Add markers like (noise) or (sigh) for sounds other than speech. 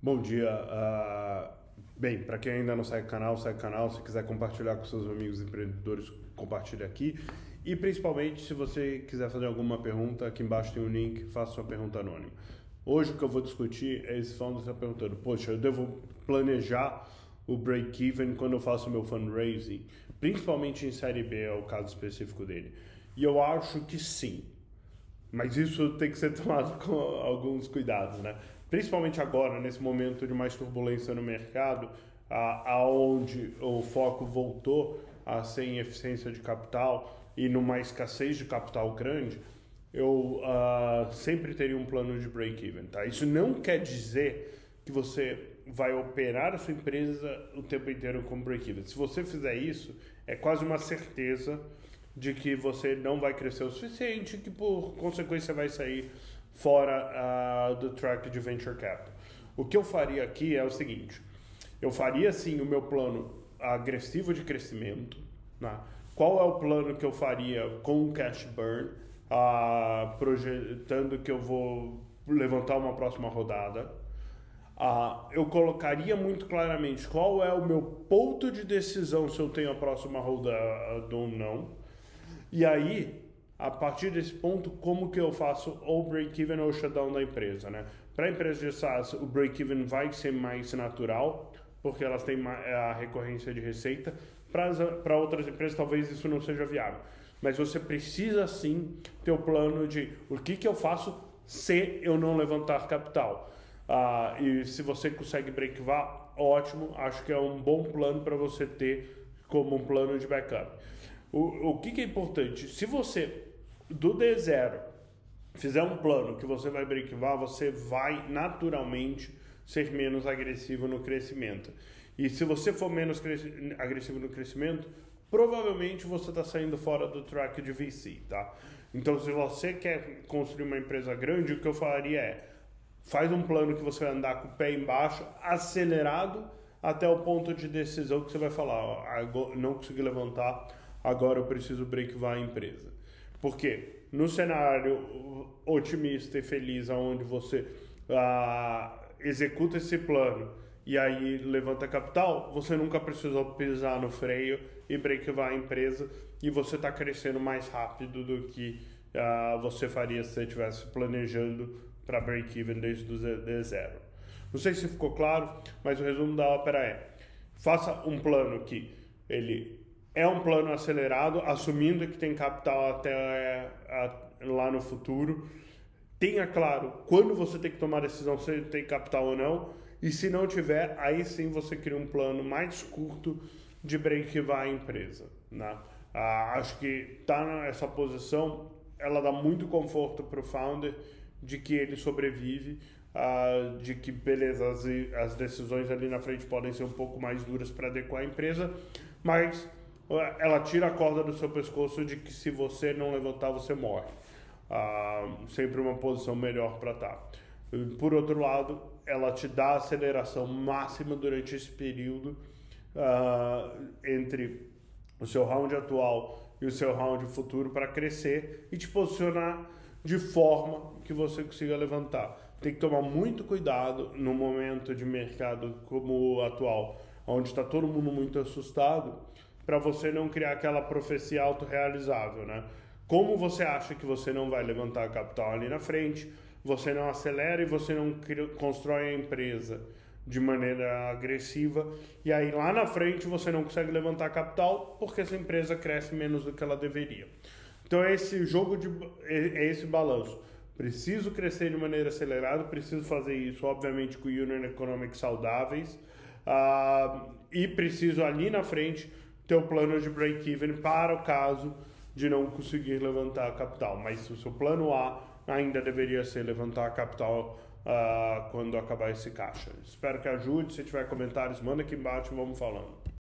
Bom dia. Uh, bem, para quem ainda não segue o canal, segue o canal. Se quiser compartilhar com seus amigos empreendedores, compartilhe aqui. E principalmente, se você quiser fazer alguma pergunta, aqui embaixo tem um link, faça sua pergunta anônima. Hoje o que eu vou discutir é esse fundo está perguntando, poxa, eu devo planejar o break-even quando eu faço meu fundraising, principalmente em série B, é o caso específico dele. E eu acho que sim. Mas isso tem que ser (laughs) tomado com alguns cuidados, né? Principalmente agora, nesse momento de mais turbulência no mercado, aonde o foco voltou a ser em eficiência de capital e numa escassez de capital grande, eu uh, sempre teria um plano de break-even, tá? Isso não quer dizer que você vai operar a sua empresa o tempo inteiro com break-even. Se você fizer isso, é quase uma certeza de que você não vai crescer o suficiente, que por consequência vai sair fora uh, do track de venture capital. O que eu faria aqui é o seguinte: eu faria sim o meu plano agressivo de crescimento. Né? Qual é o plano que eu faria com o cash burn, uh, projetando que eu vou levantar uma próxima rodada? Uh, eu colocaria muito claramente qual é o meu ponto de decisão se eu tenho a próxima rodada ou não. E aí, a partir desse ponto, como que eu faço o break-even ou shutdown da empresa, né? Para a empresa de SaaS, o break-even vai ser mais natural, porque elas têm a recorrência de receita. Para outras empresas, talvez isso não seja viável. Mas você precisa sim ter o plano de o que, que eu faço se eu não levantar capital. Ah, e se você consegue break-var, ótimo. Acho que é um bom plano para você ter como um plano de backup. O, o que, que é importante? Se você, do D0, fizer um plano que você vai break-var, você vai naturalmente ser menos agressivo no crescimento. E se você for menos agressivo no crescimento, provavelmente você está saindo fora do track de VC, tá? Então, se você quer construir uma empresa grande, o que eu falaria é faz um plano que você vai andar com o pé embaixo, acelerado até o ponto de decisão que você vai falar, ó, não consegui levantar, agora eu preciso break-var a empresa. Porque no cenário otimista e feliz, onde você ah, executa esse plano e aí levanta capital, você nunca precisou pisar no freio e break-var a empresa e você está crescendo mais rápido do que ah, você faria se você estivesse planejando para break-even desde o de zero. Não sei se ficou claro, mas o resumo da ópera é: faça um plano que ele é um plano acelerado, assumindo que tem capital até é, lá no futuro. Tenha claro quando você tem que tomar a decisão se tem capital ou não. E se não tiver, aí sim você cria um plano mais curto de break-even a empresa. Né? Ah, acho que tá nessa posição, ela dá muito conforto para o founder de que ele sobrevive, uh, de que, beleza, as, as decisões ali na frente podem ser um pouco mais duras para adequar a empresa, mas ela tira a corda do seu pescoço de que se você não levantar, você morre. Uh, sempre uma posição melhor para estar. Tá. Por outro lado, ela te dá aceleração máxima durante esse período entre o seu round atual e o seu round futuro para crescer e te posicionar de forma que você consiga levantar. Tem que tomar muito cuidado no momento de mercado como o atual, onde está todo mundo muito assustado, para você não criar aquela profecia autorrealizável, né? Como você acha que você não vai levantar capital ali na frente, você não acelera e você não constrói a empresa de maneira agressiva e aí lá na frente você não consegue levantar capital porque essa empresa cresce menos do que ela deveria. Então é esse jogo de é, é esse balanço. Preciso crescer de maneira acelerada, preciso fazer isso, obviamente, com Union Economics saudáveis. Uh, e preciso ali na frente um plano de break-even para o caso de não conseguir levantar capital. Mas o seu plano A ainda deveria ser levantar capital uh, quando acabar esse caixa. Espero que ajude. Se tiver comentários, manda aqui embaixo e vamos falando.